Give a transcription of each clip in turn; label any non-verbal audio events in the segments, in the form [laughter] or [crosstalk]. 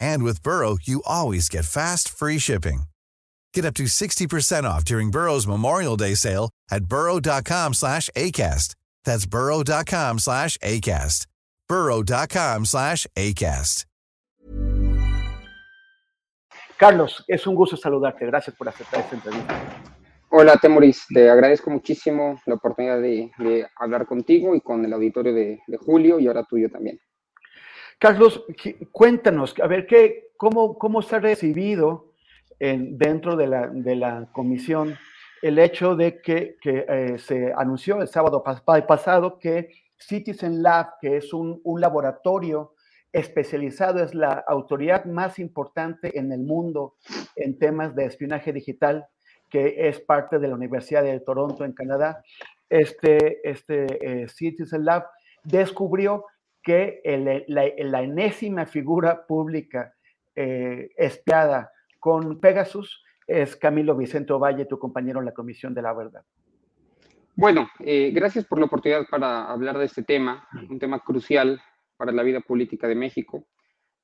And with Burrow, you always get fast, free shipping. Get up to 60% off during Burrow's Memorial Day sale at burrow.com slash ACAST. That's burrow.com slash ACAST. burrow.com slash ACAST. Carlos, es un gusto saludarte. Gracias por aceptar esta entrevista. Hola, Temoris. Te agradezco muchísimo la oportunidad de, de hablar contigo y con el auditorio de, de Julio y ahora tuyo también. Carlos, cuéntanos, a ver, ¿qué, cómo, ¿cómo se ha recibido en, dentro de la, de la, comisión el hecho de que, que eh, se anunció el sábado pasado que Citizen Lab, que es un, un, laboratorio especializado, es la autoridad más importante en el mundo en temas de espionaje digital, que es parte de la Universidad de Toronto en Canadá, este, este eh, Citizen Lab descubrió que el, la, la, enésima figura pública eh, espiada con Pegasus es Camilo Vicente Valle, tu compañero en la Comisión de la Verdad. Bueno, eh, gracias por la oportunidad para hablar de este tema, un tema crucial para la vida política de México.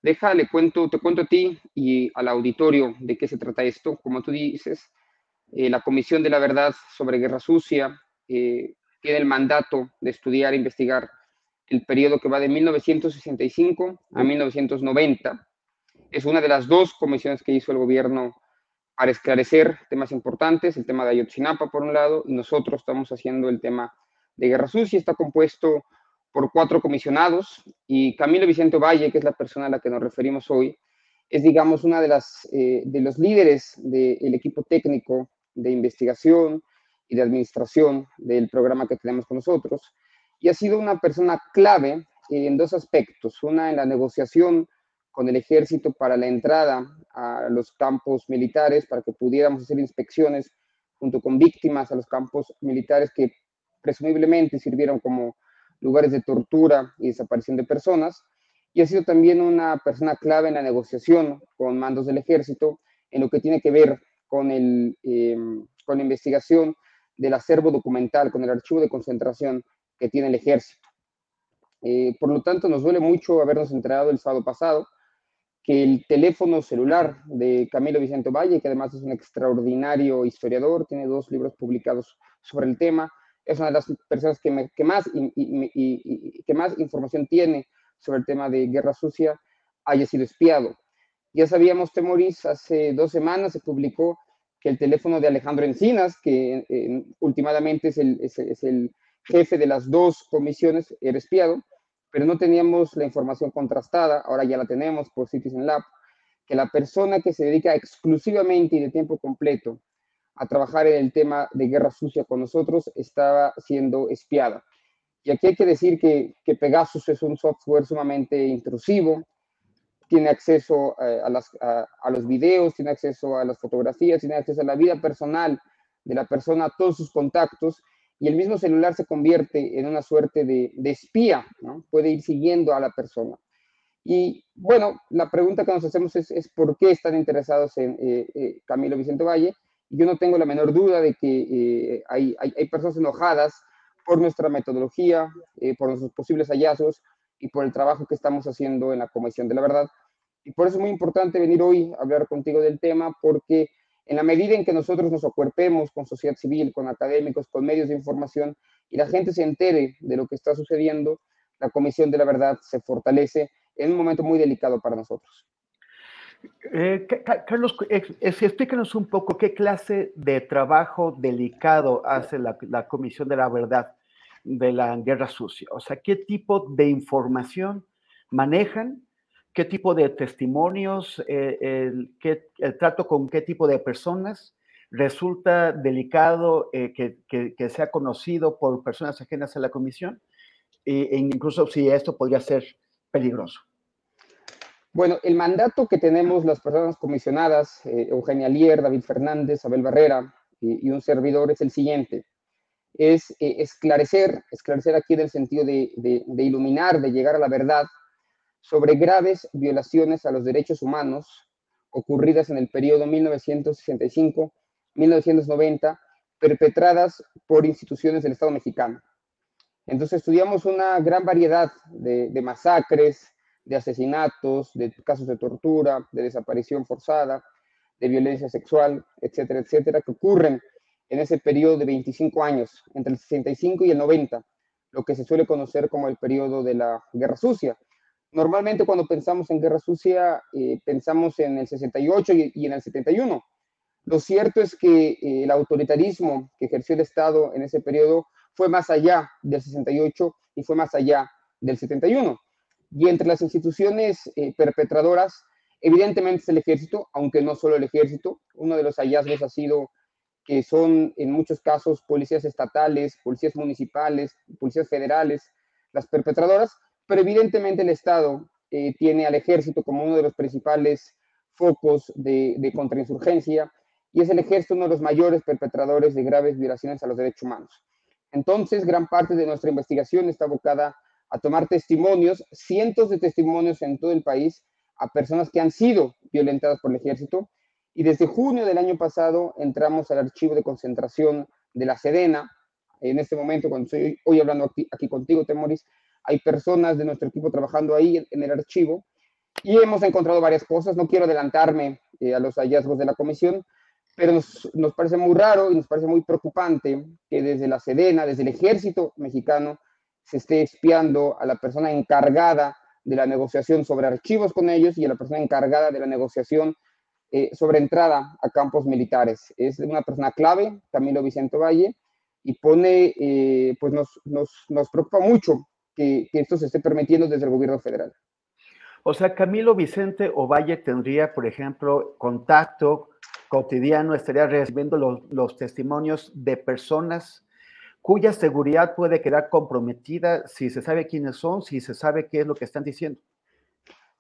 Déjale, cuento, te cuento a ti y al auditorio de qué se trata esto. Como tú dices, eh, la Comisión de la Verdad sobre Guerra Sucia eh, tiene el mandato de estudiar e investigar el periodo que va de 1965 a 1990. Es una de las dos comisiones que hizo el gobierno para esclarecer temas importantes, el tema de Ayotzinapa por un lado, y nosotros estamos haciendo el tema de Guerra Sucia. Está compuesto por cuatro comisionados y Camilo Vicente Valle, que es la persona a la que nos referimos hoy, es, digamos, una de, las, eh, de los líderes del equipo técnico de investigación y de administración del programa que tenemos con nosotros y ha sido una persona clave en dos aspectos. Una en la negociación con el ejército para la entrada a los campos militares, para que pudiéramos hacer inspecciones junto con víctimas a los campos militares que presumiblemente sirvieron como lugares de tortura y desaparición de personas. Y ha sido también una persona clave en la negociación con mandos del ejército en lo que tiene que ver con, el, eh, con la investigación del acervo documental, con el archivo de concentración que tiene el ejército. Eh, por lo tanto, nos duele mucho habernos enterado el sábado pasado que el teléfono celular de Camilo Vicente Valle, que además es un extraordinario historiador, tiene dos libros publicados sobre el tema, es una de las personas que, más, información tiene sobre el tema de guerra sucia, haya sido espiado. Ya sabíamos, Temoris, hace dos semanas se publicó que el teléfono de Alejandro Encinas, que eh, últimamente es el jefe de las dos comisiones era espiado, pero no teníamos la información contrastada, ahora ya la tenemos por Citizen Lab, que la persona que se dedica exclusivamente y de tiempo completo a trabajar en el tema de guerra sucia con nosotros estaba siendo espiada. Y aquí hay que decir que, Pegasus es un software sumamente intrusivo, tiene acceso eh, a, los videos, tiene acceso a las fotografías, tiene acceso a la vida personal de la persona, a todos sus contactos, y el mismo celular se convierte en una suerte de, espía, puede ir siguiendo a la persona. Y bueno, la pregunta que nos hacemos es, por qué están interesados en eh, eh, Camilo Vicente Valle. Yo no tengo la menor duda de que eh, hay, hay, hay, personas enojadas por nuestra metodología, por nuestros posibles hallazgos y por el trabajo que estamos haciendo en la Comisión de la Verdad. Y por eso es muy importante venir hoy a hablar contigo del tema, porque en la medida en que nosotros nos acuerpemos con sociedad civil, con académicos, con medios de información y la gente se entere de lo que está sucediendo, la Comisión de la Verdad se fortalece en un momento muy delicado para nosotros. Eh, Carlos, explícanos un poco qué clase de trabajo delicado hace la, Comisión de la Verdad de la Guerra Sucia. O sea, qué tipo de información manejan, qué tipo de testimonios, eh, el, qué, el, trato con qué tipo de personas. Resulta delicado eh, que, que, sea conocido por personas ajenas a la comisión e incluso si esto podría ser peligroso. Bueno, el mandato que tenemos las personas comisionadas, eh, Eugenia Lier, David Fernández, Abel Barrera y, un servidor es el siguiente. Es eh, esclarecer, esclarecer aquí en el sentido de, iluminar, de llegar a la verdad sobre graves violaciones a los derechos humanos ocurridas en el periodo 1965-1990, perpetradas por instituciones del Estado mexicano. Entonces estudiamos una gran variedad de masacres, de asesinatos, de casos de tortura, de desaparición forzada, de violencia sexual, etcétera, etcétera, que ocurren en ese periodo de 25 años, entre el 65 y el 90, lo que se suele conocer como el periodo de la Guerra Sucia. Normalmente cuando pensamos en Guerra Sucia, eh, pensamos en el 68 y, en el 71. Lo cierto es que eh, el autoritarismo que ejerció el Estado en ese periodo fue más allá del 68 y fue más allá del 71. Y entre las instituciones eh, perpetradoras, evidentemente es el ejército, aunque no solo el ejército. Uno de los hallazgos ha sido que son en muchos casos policías estatales, policías municipales, policías federales, las perpetradoras, pero evidentemente el Estado eh, tiene al ejército como uno de los principales focos de, de contrainsurgencia y es el ejército uno de los mayores perpetradores de graves violaciones a los derechos humanos. Entonces, gran parte de nuestra investigación está abocada a tomar testimonios, cientos de testimonios en todo el país a personas que han sido violentadas por el ejército. Y desde junio del año pasado entramos al archivo de concentración de la Sedena. En este momento, cuando estoy hoy hablando aquí, contigo, Temoris, hay personas de nuestro equipo trabajando ahí en, el archivo y hemos encontrado varias cosas. No quiero adelantarme eh, a los hallazgos de la comisión, pero nos, nos, parece muy raro y nos parece muy preocupante que desde la Sedena, desde el ejército mexicano, se esté espiando a la persona encargada de la negociación sobre archivos con ellos y a la persona encargada de la negociación eh, sobre entrada a campos militares. Es una persona clave, Camilo Vicente Valle, y pone, eh, pues nos, nos, nos, preocupa mucho que, que, esto se esté permitiendo desde el gobierno federal. O sea, Camilo Vicente Ovalle tendría, por ejemplo, contacto cotidiano, estaría recibiendo los, los testimonios de personas cuya seguridad puede quedar comprometida si se sabe quiénes son, si se sabe qué es lo que están diciendo.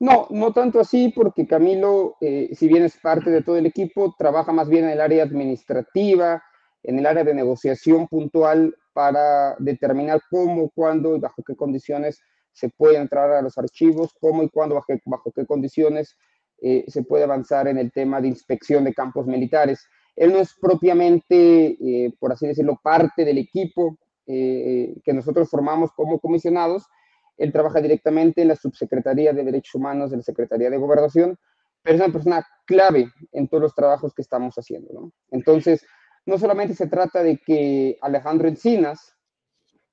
No, no tanto así, porque Camilo, eh, si bien es parte de todo el equipo, trabaja más bien en el área administrativa, en el área de negociación puntual para determinar cómo, cuándo y bajo qué condiciones se puede entrar a los archivos, cómo y cuándo, bajo, qué condiciones eh, se puede avanzar en el tema de inspección de campos militares. Él no es propiamente, eh, por así decirlo, parte del equipo eh, que nosotros formamos como comisionados. Él trabaja directamente en la Subsecretaría de Derechos Humanos de la Secretaría de Gobernación, pero es una persona clave en todos los trabajos que estamos haciendo. Entonces, no solamente se trata de que Alejandro Encinas,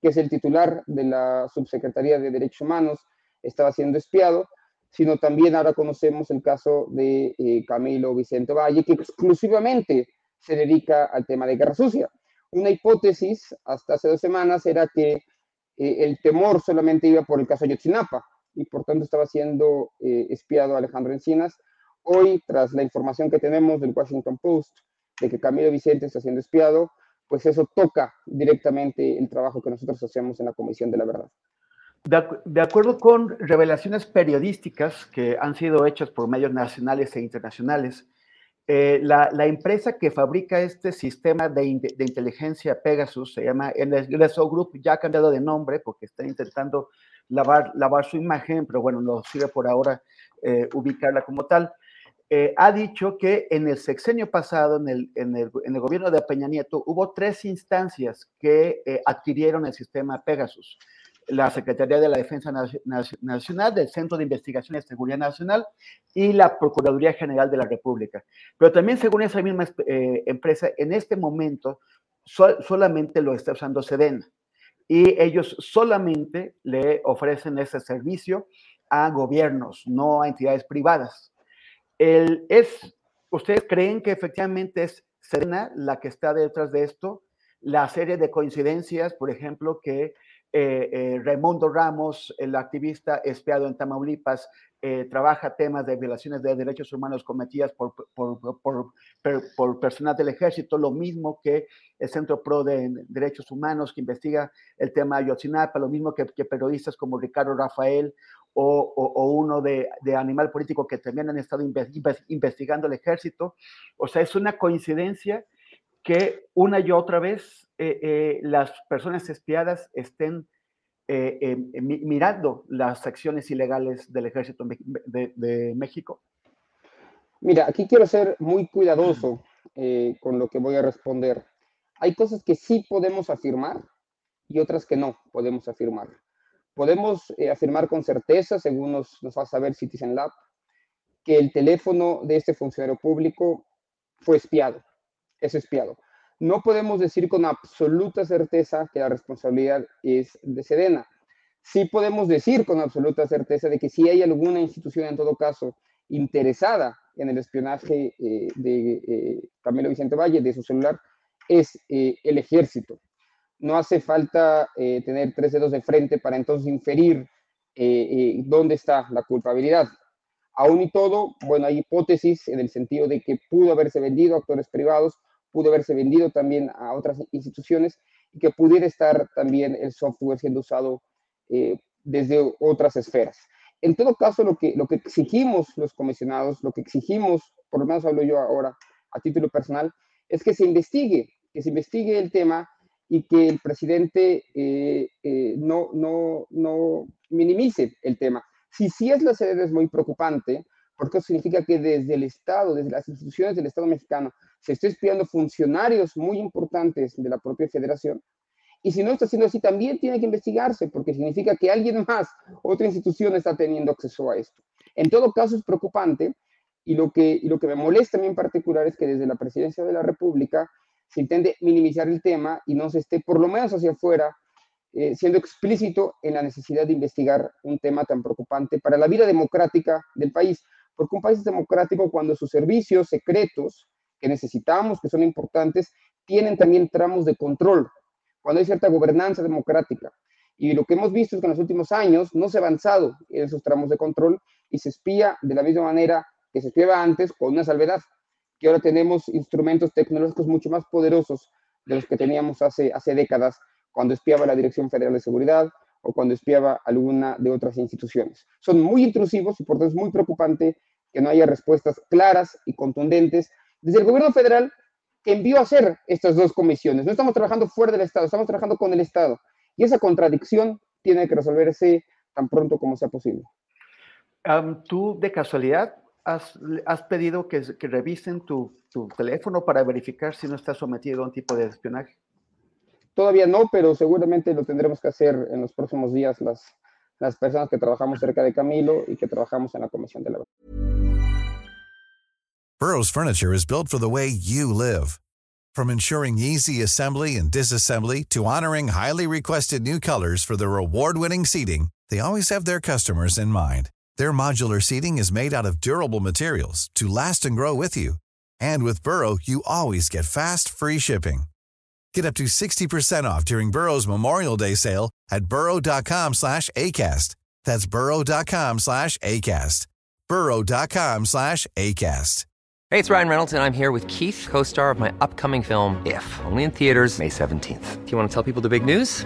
que es el titular de la Subsecretaría de Derechos Humanos, estaba siendo espiado, sino también ahora conocemos el caso de eh, Camilo Vicente Valle, que exclusivamente se dedica al tema de guerra sucia. Una hipótesis hasta hace dos semanas era que eh, el temor solamente iba por el caso Ayotzinapa y por tanto estaba siendo eh, espiado Alejandro Encinas. Hoy, tras la información que tenemos del Washington Post de que Camilo Vicente está siendo espiado, pues eso toca directamente el trabajo que nosotros hacemos en la Comisión de la Verdad. De, acuerdo con revelaciones periodísticas que han sido hechas por medios nacionales e internacionales, eh, la, empresa que fabrica este sistema de, inteligencia Pegasus se llama NSO Group, ya ha cambiado de nombre porque está intentando lavar, lavar su imagen, pero bueno, no sirve por ahora eh, ubicarla como tal. Eh, ha dicho que en el sexenio pasado, en el, en el, en el gobierno de Peña Nieto, hubo tres instancias que adquirieron el sistema Pegasus la Secretaría de la Defensa Nacional, del Centro de Investigación y Seguridad Nacional y la Procuraduría General de la República. Pero también, según esa misma eh, empresa, en este momento solamente lo está usando Sedena y ellos solamente le ofrecen ese servicio a gobiernos, no a entidades privadas. Es, ¿Ustedes creen que efectivamente es Serena la que está detrás de esto? La serie de coincidencias, por ejemplo, que eh, eh, Ramos, el activista espiado en Tamaulipas, eh, trabaja temas de violaciones de derechos humanos cometidas por, por, personal del ejército, lo mismo que el Centro Pro de Derechos Humanos que investiga el tema Ayotzinapa, lo mismo que, periodistas como Ricardo Rafael o, uno de, Animal Político que también han estado investigando el ejército. O sea, es una coincidencia que una y otra vez eh, eh, las personas espiadas estén eh, mirando las acciones ilegales del ejército de, México? Mira, aquí quiero ser muy cuidadoso con lo que voy a responder. Hay cosas que sí podemos afirmar y otras que no podemos afirmar. Podemos afirmar con certeza, según nos, nos va a saber Citizen Lab, que el teléfono de este funcionario público fue espiado, es espiado no podemos decir con absoluta certeza que la responsabilidad es de Sedena. Sí podemos decir con absoluta certeza de que si hay alguna institución en todo caso interesada en el espionaje eh, de eh, Camilo Vicente Valle, de su celular, es eh, el ejército. No hace falta tener tres dedos de frente para entonces inferir dónde está la culpabilidad. Aún y todo, bueno, hay hipótesis en el sentido de que pudo haberse vendido a actores privados pudo haberse vendido también a otras instituciones y que pudiera estar también el software siendo usado eh, desde otras esferas. En todo caso, lo que, lo que exigimos los comisionados, lo que exigimos, por lo menos hablo yo ahora a título personal, es que se investigue, que se investigue el tema y que el presidente eh, eh, no, no, no minimice el tema. Si sí es la sede es muy preocupante, porque eso significa que desde el Estado, desde las instituciones del Estado mexicano, se está espiando funcionarios muy importantes de la propia federación. Y si no está siendo así, también tiene que investigarse, porque significa que alguien más, otra institución, está teniendo acceso a esto. En todo caso, es preocupante. Y lo que, y lo que me molesta a mí en particular es que desde la presidencia de la República se intente minimizar el tema y no se esté, por lo menos hacia afuera, eh, siendo explícito en la necesidad de investigar un tema tan preocupante para la vida democrática del país. Porque un país es democrático cuando sus servicios secretos que necesitamos, que son importantes, tienen también tramos de control, cuando hay cierta gobernanza democrática. Y lo que hemos visto es que en los últimos años no se ha avanzado en esos tramos de control y se espía de la misma manera que se espiaba antes, con una salvedad, que ahora tenemos instrumentos tecnológicos mucho más poderosos de los que teníamos hace, hace décadas, cuando espiaba la Dirección Federal de Seguridad o cuando espiaba alguna de otras instituciones. Son muy intrusivos y por tanto es muy preocupante que no haya respuestas claras y contundentes desde el gobierno federal que envió a hacer estas dos comisiones. No estamos trabajando fuera del Estado, estamos trabajando con el Estado. Y esa contradicción tiene que resolverse tan pronto como sea posible. ¿Tú, de casualidad, has, pedido que, revisen tu, teléfono para verificar si no está sometido a un tipo de espionaje? Todavía no, pero seguramente lo tendremos que hacer en los próximos días las, las personas que trabajamos cerca de Camilo y que trabajamos en la Comisión de la Burroughs Furniture is built for the way you live. From ensuring easy assembly and disassembly to honoring highly requested new colors for their award-winning seating, they always have their customers in mind. Their modular seating is made out of durable materials to last and grow with you. And with Burrow, you always get fast, free shipping. Get up to 60% off during Burrow's Memorial Day sale at burrow.com slash ACAST. That's burrow.com slash ACAST. burrow.com slash ACAST. Hey, it's Ryan Reynolds, and I'm here with Keith, co star of my upcoming film, If, only in theaters, May 17th. Do you want to tell people the big news?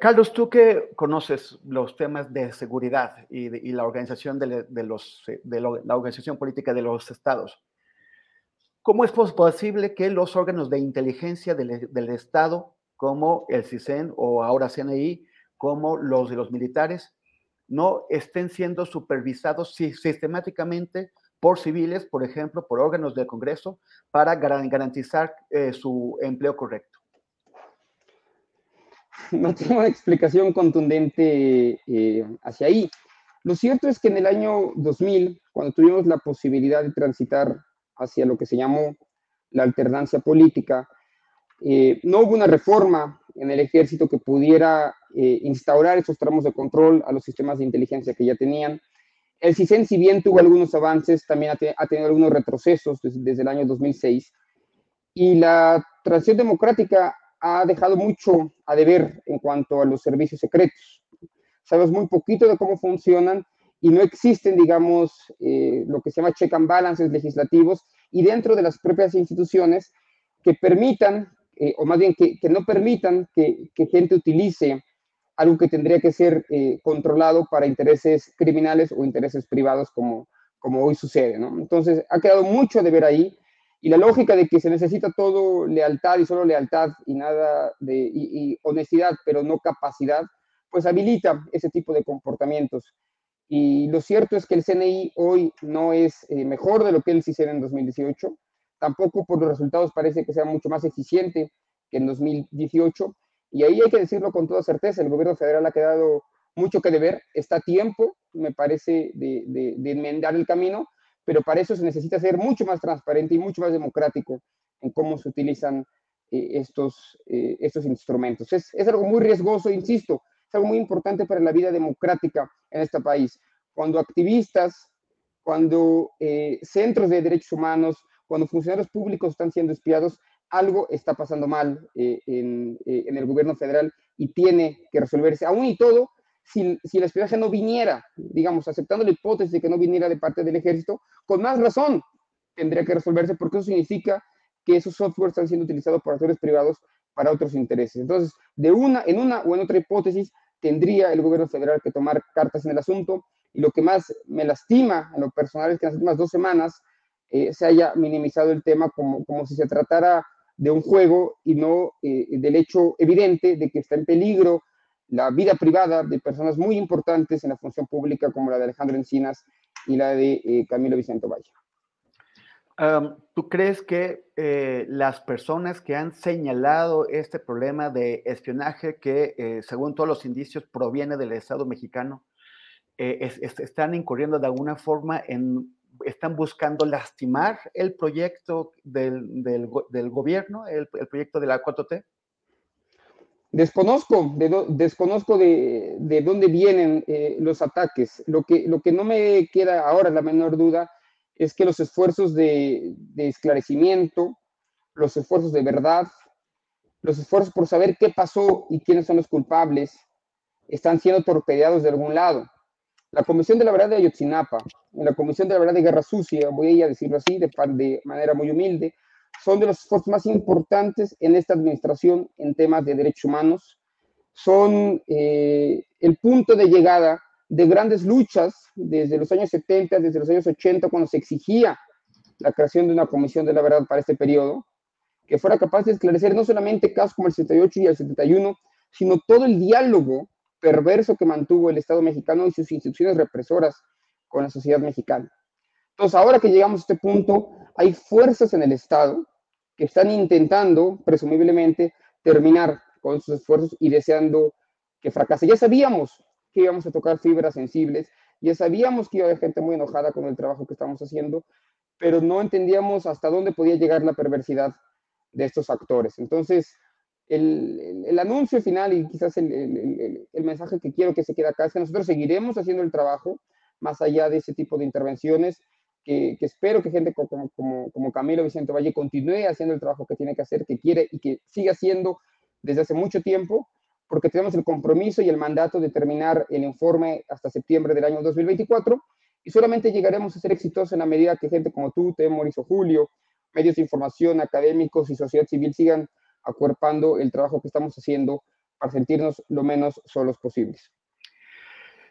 Carlos, tú que conoces los temas de seguridad y, la organización de, de la organización política de los estados, ¿cómo es posible que los órganos de inteligencia del, Estado, como el CISEN o ahora CNI, como los de los militares, no estén siendo supervisados sistemáticamente por civiles, por ejemplo, por órganos del Congreso, para garantizar eh, su empleo correcto? [laughs] No tengo una explicación contundente eh, hacia ahí. Lo cierto es que en el año 2000, cuando tuvimos la posibilidad de transitar hacia lo que se llamó la alternancia política, eh, no hubo una reforma en el ejército que pudiera eh, instaurar esos tramos de control a los sistemas de inteligencia que ya tenían. El CISEN, si bien tuvo algunos avances, también ha, tenido algunos retrocesos desde, el año 2006. Y la transición democrática ha dejado mucho a deber en cuanto a los servicios secretos. Sabemos muy poquito de cómo funcionan y no existen, digamos, eh, lo que se llama check and balances legislativos y dentro de las propias instituciones que permitan eh, o más bien que, no permitan que, gente utilice algo que tendría que ser eh, controlado para intereses criminales o intereses privados como, hoy sucede. Entonces, ha quedado mucho de ver ahí y la lógica de que se necesita todo lealtad y solo lealtad y nada de y, honestidad, pero no capacidad, pues habilita ese tipo de comportamientos. Y lo cierto es que el CNI hoy no es eh, mejor de lo que él sí en 2018 tampoco por los resultados parece que sea mucho más eficiente que en 2018. Y ahí hay que decirlo con toda certeza, el gobierno federal ha quedado mucho que deber, está a tiempo, me parece, de, enmendar el camino, pero para eso se necesita ser mucho más transparente y mucho más democrático en cómo se utilizan eh, estos, eh, estos instrumentos. Es, algo muy riesgoso, insisto, es algo muy importante para la vida democrática en este país. Cuando activistas, cuando eh, centros de derechos humanos, cuando funcionarios públicos están siendo espiados, algo está pasando mal eh, en, el gobierno federal y tiene que resolverse. Aún y todo, si, si el espionaje no viniera, digamos, aceptando la hipótesis de que no viniera de parte del ejército, con más razón tendría que resolverse porque eso significa que esos softwares están siendo utilizados por actores privados para otros intereses. Entonces, de una, en una o en otra hipótesis, tendría el gobierno federal que tomar cartas en el asunto. Y lo que más me lastima en lo personal es que en las últimas dos semanas eh, se haya minimizado el tema como, como si se tratara de un juego y no eh, del hecho evidente de que está en peligro la vida privada de personas muy importantes en la función pública como la de Alejandro Encinas y la de eh, Camilo Vicente Valle. ¿Tú crees que las personas que han señalado este problema de espionaje que, según todos los indicios, proviene del Estado mexicano, están incurriendo de alguna forma en están buscando lastimar el proyecto del, del, gobierno, el, el, proyecto de la 4T? Desconozco, de desconozco de, de, dónde vienen eh, los ataques. Lo que, lo que no me queda ahora la menor duda es que los esfuerzos de, de esclarecimiento, los esfuerzos de verdad, los esfuerzos por saber qué pasó y quiénes son los culpables, están siendo torpedeados de algún lado. La Comisión de la Verdad de Ayotzinapa y la Comisión de la Verdad de Guerra Sucia, voy a decirlo así, de, de manera muy humilde, son de los esfuerzos más importantes en esta administración en temas de derechos humanos. Son eh, el punto de llegada de grandes luchas desde los años 70, desde los años 80, cuando se exigía la creación de una comisión de la verdad para este periodo, que fuera capaz de esclarecer no solamente casos como el 78 y el 71, sino todo el diálogo perverso que mantuvo el Estado mexicano y sus instituciones represoras con la sociedad mexicana. Entonces, ahora que llegamos a este punto, hay fuerzas en el Estado que están intentando, presumiblemente, terminar con sus esfuerzos y deseando que fracase. Ya sabíamos que íbamos a tocar fibras sensibles, ya sabíamos que iba a haber gente muy enojada con el trabajo que estamos haciendo, pero no entendíamos hasta dónde podía llegar la perversidad de estos actores. Entonces, el, anuncio final y quizás el, mensaje que quiero que se quede acá es que nosotros seguiremos haciendo el trabajo más allá de ese tipo de intervenciones, que, espero que gente como, como, como, Camilo Vicente Valle continúe haciendo el trabajo que tiene que hacer, que quiere y que siga haciendo desde hace mucho tiempo, porque tenemos el compromiso y el mandato de terminar el informe hasta septiembre del año 2024 y solamente llegaremos a ser exitosos en la medida que gente como tú, Temoris o Julio, medios de información, académicos y sociedad civil sigan acuerpando el trabajo que estamos haciendo para sentirnos lo menos solos posibles.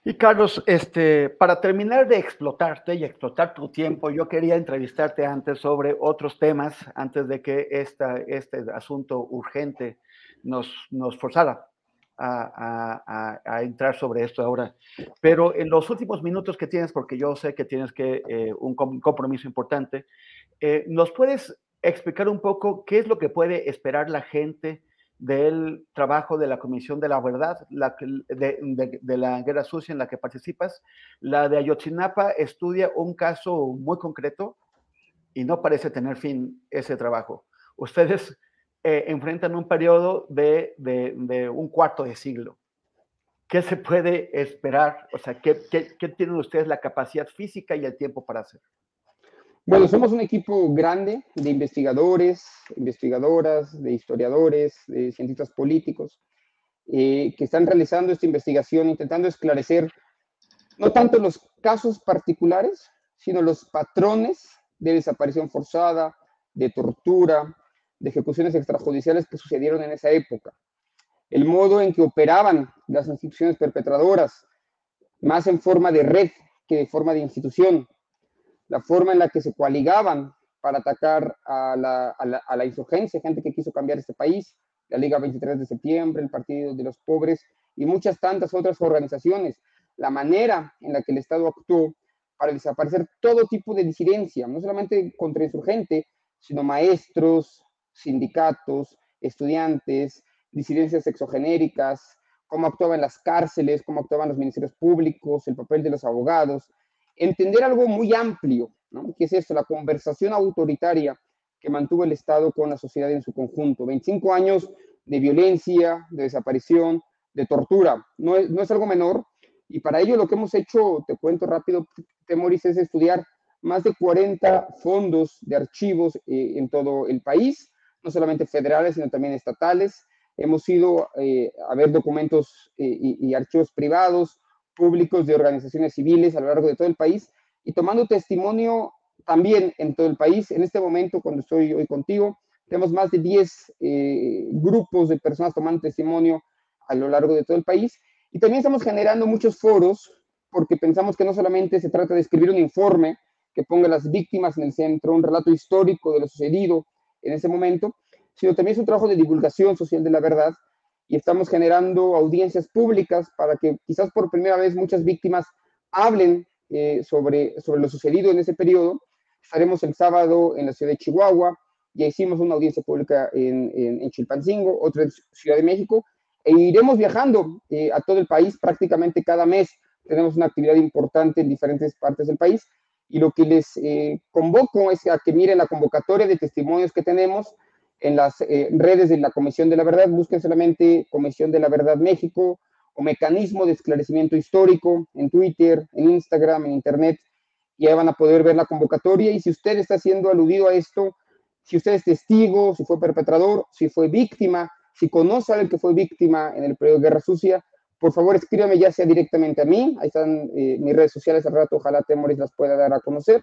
Y Carlos, este, para terminar de explotarte y explotar tu tiempo, yo quería entrevistarte antes sobre otros temas, antes de que esta, este asunto urgente nos, nos forzara. a, entrar sobre esto ahora. Pero en los últimos minutos que tienes, porque yo sé que tienes que eh, un compromiso importante, eh, ¿nos puedes explicar un poco qué es lo que puede esperar la gente del trabajo de la Comisión de la Verdad, de, la Guerra Sucia en la que participas? La de Ayotzinapa estudia un caso muy concreto y no parece tener fin ese trabajo. Ustedes eh, enfrentan un periodo de, de, un cuarto de siglo. ¿Qué se puede esperar? O sea, ¿qué, qué, qué tienen ustedes la capacidad física y el tiempo para hacer? Bueno, somos un equipo grande de investigadores, investigadoras, de historiadores, de cientistas políticos, eh, que están realizando esta investigación, intentando esclarecer no tanto los casos particulares, sino los patrones de desaparición forzada, de tortura, de ejecuciones extrajudiciales que sucedieron en esa época. El modo en que operaban las instituciones perpetradoras, más en forma de red que de forma de institución. La forma en la que se coaligaban para atacar a la, a la, insurgencia, gente que quiso cambiar este país, la Liga 23 de septiembre, el Partido de los Pobres y muchas tantas otras organizaciones. La manera en la que el Estado actuó para desaparecer todo tipo de disidencia, no solamente contra insurgente, sino maestros, sindicatos, estudiantes, disidencias exogenéricas, cómo actuaban las cárceles, cómo actuaban los ministerios públicos, el papel de los abogados, entender algo muy amplio, ¿no? que es esto, la conversación autoritaria que mantuvo el Estado con la sociedad en su conjunto. 25 años de violencia, de desaparición, de tortura. No es, no es algo menor. Y para ello lo que hemos hecho, te cuento rápido, Temoris, es estudiar más de 40 fondos de archivos eh, en todo el país no solamente federales, sino también estatales. Hemos ido eh, a ver documentos eh, y, archivos privados, públicos de organizaciones civiles a lo largo de todo el país y tomando testimonio también en todo el país. En este momento, cuando estoy hoy contigo, tenemos más de 10 eh, grupos de personas tomando testimonio a lo largo de todo el país. Y también estamos generando muchos foros porque pensamos que no solamente se trata de escribir un informe que ponga a las víctimas en el centro, un relato histórico de lo sucedido, en ese momento, sino también es un trabajo de divulgación social de la verdad y estamos generando audiencias públicas para que quizás por primera vez muchas víctimas hablen eh, sobre, sobre lo sucedido en ese periodo. Estaremos el sábado en la ciudad de Chihuahua, ya hicimos una audiencia pública en, en, Chilpancingo, otra en Ciudad de México, e iremos viajando eh, a todo el país prácticamente cada mes. Tenemos una actividad importante en diferentes partes del país y lo que les eh, convoco es a que miren la convocatoria de testimonios que tenemos en las eh, redes de la Comisión de la Verdad, busquen solamente Comisión de la Verdad México o Mecanismo de Esclarecimiento Histórico en Twitter, en Instagram, en Internet, y ahí van a poder ver la convocatoria. Y si usted está siendo aludido a esto, si usted es testigo, si fue perpetrador, si fue víctima, si conoce a alguien que fue víctima en el periodo de Guerra Sucia, por favor escríbame ya sea directamente a mí, ahí están eh, mis redes sociales al rato, ojalá Temoris las pueda dar a conocer,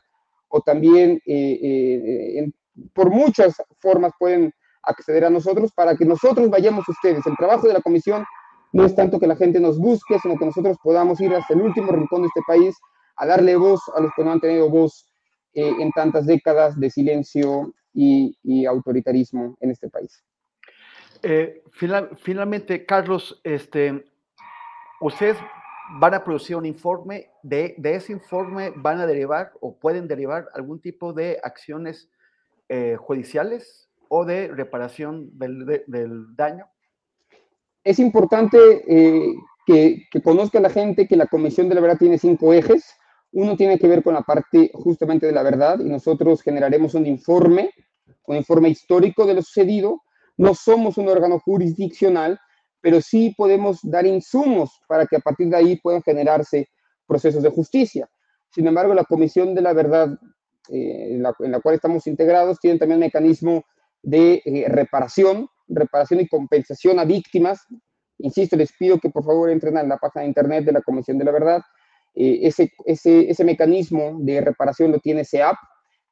o también eh, eh, por muchas formas pueden acceder a nosotros para que nosotros vayamos ustedes. El trabajo de la comisión no es tanto que la gente nos busque, sino que nosotros podamos ir hasta el último rincón de este país a darle voz a los que no han tenido voz en tantas décadas de silencio y, y autoritarismo en este país. finalmente, Carlos, este, ustedes van a producir un informe, de, ese informe van a derivar o pueden derivar algún tipo de acciones eh, judiciales o de reparación del, daño. Es importante eh, que, que, conozca la gente que la Comisión de la Verdad tiene cinco ejes. Uno tiene que ver con la parte justamente de la verdad y nosotros generaremos un informe, un informe histórico de lo sucedido. No somos un órgano jurisdiccional, pero sí podemos dar insumos para que a partir de ahí puedan generarse procesos de justicia. Sin embargo, la Comisión de la Verdad, eh, en, la, cual estamos integrados, tiene también un mecanismo de eh, reparación, reparación y compensación a víctimas. Insisto, les pido que por favor entren a la página de internet de la Comisión de la Verdad. Eh, ese, ese, ese mecanismo de reparación lo tiene SEAP,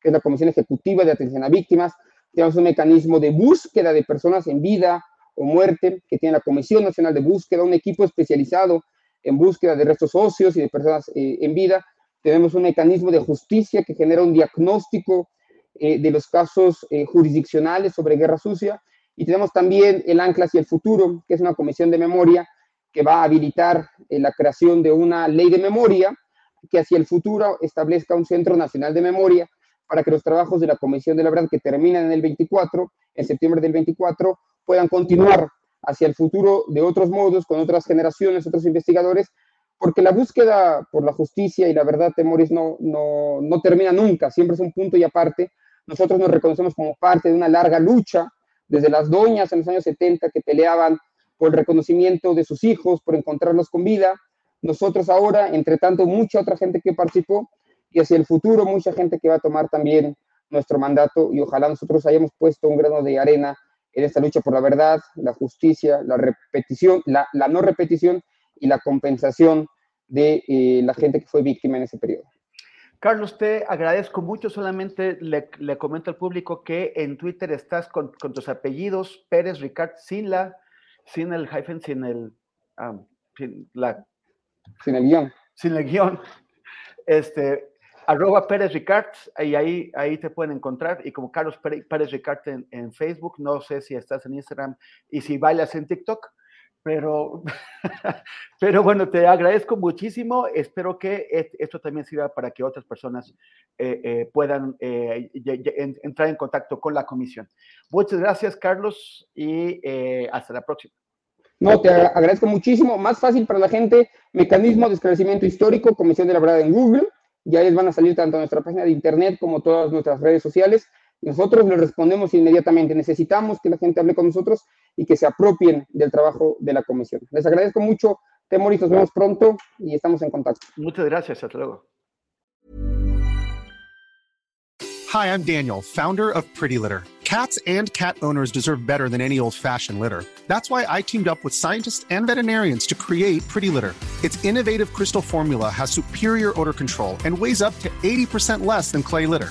que es la Comisión Ejecutiva de Atención a Víctimas. Tenemos un mecanismo de búsqueda de personas en vida o muerte, que tiene la Comisión Nacional de Búsqueda, un equipo especializado en búsqueda de restos óseos y de personas eh, en vida. Tenemos un mecanismo de justicia que genera un diagnóstico eh, de los casos eh, jurisdiccionales sobre guerra sucia. Y tenemos también el Ancla hacia el Futuro, que es una comisión de memoria que va a habilitar eh, la creación de una ley de memoria que hacia el futuro establezca un Centro Nacional de Memoria para que los trabajos de la Comisión de la Verdad que terminan en el 24, en septiembre del 24, puedan continuar hacia el futuro de otros modos, con otras generaciones, otros investigadores, porque la búsqueda por la justicia y la verdad, Temoris, no, no, no termina nunca, siempre es un punto y aparte. Nosotros nos reconocemos como parte de una larga lucha, desde las doñas en los años 70 que peleaban por el reconocimiento de sus hijos, por encontrarlos con vida. Nosotros ahora, entre tanto, mucha otra gente que participó y hacia el futuro mucha gente que va a tomar también nuestro mandato y ojalá nosotros hayamos puesto un grano de arena en esta lucha por la verdad, la justicia, la repetición, la, la no repetición y la compensación de eh, la gente que fue víctima en ese periodo. Carlos, te agradezco mucho. Solamente le, le comento al público que en Twitter estás con, con, tus apellidos, Pérez Ricard, sin la, sin el hyphen, sin el, um, sin, la, sin el guion. Sin el guion. Este, arroba Pérez Ricard, y ahí, ahí te pueden encontrar. Y como Carlos Pérez Ricard en, en, Facebook, no sé si estás en Instagram y si bailas en TikTok, pero, [laughs] pero bueno, te agradezco muchísimo. Espero que esto también sirva para que otras personas eh, eh, puedan eh, entrar en contacto con la comisión. Muchas gracias, Carlos, y eh, hasta la próxima. No, te agradezco muchísimo. Más fácil para la gente, mecanismo de esclarecimiento histórico, Comisión de la Verdad en Google. Ya les van a salir tanto nuestra página de internet como todas nuestras redes sociales. Nosotros les respondemos inmediatamente. Necesitamos que la gente hable con nosotros y que se apropien del trabajo de la comisión. Les agradezco mucho, Temoris, nos vemos pronto y estamos en contacto. Muchas gracias, hasta luego. Hi, I'm Daniel, founder of Pretty Litter. Cats and cat owners deserve better than any old-fashioned litter. That's why I teamed up with scientists and veterinarians to create Pretty Litter. Its innovative crystal formula has superior odor control and weighs up to 80% less than clay litter.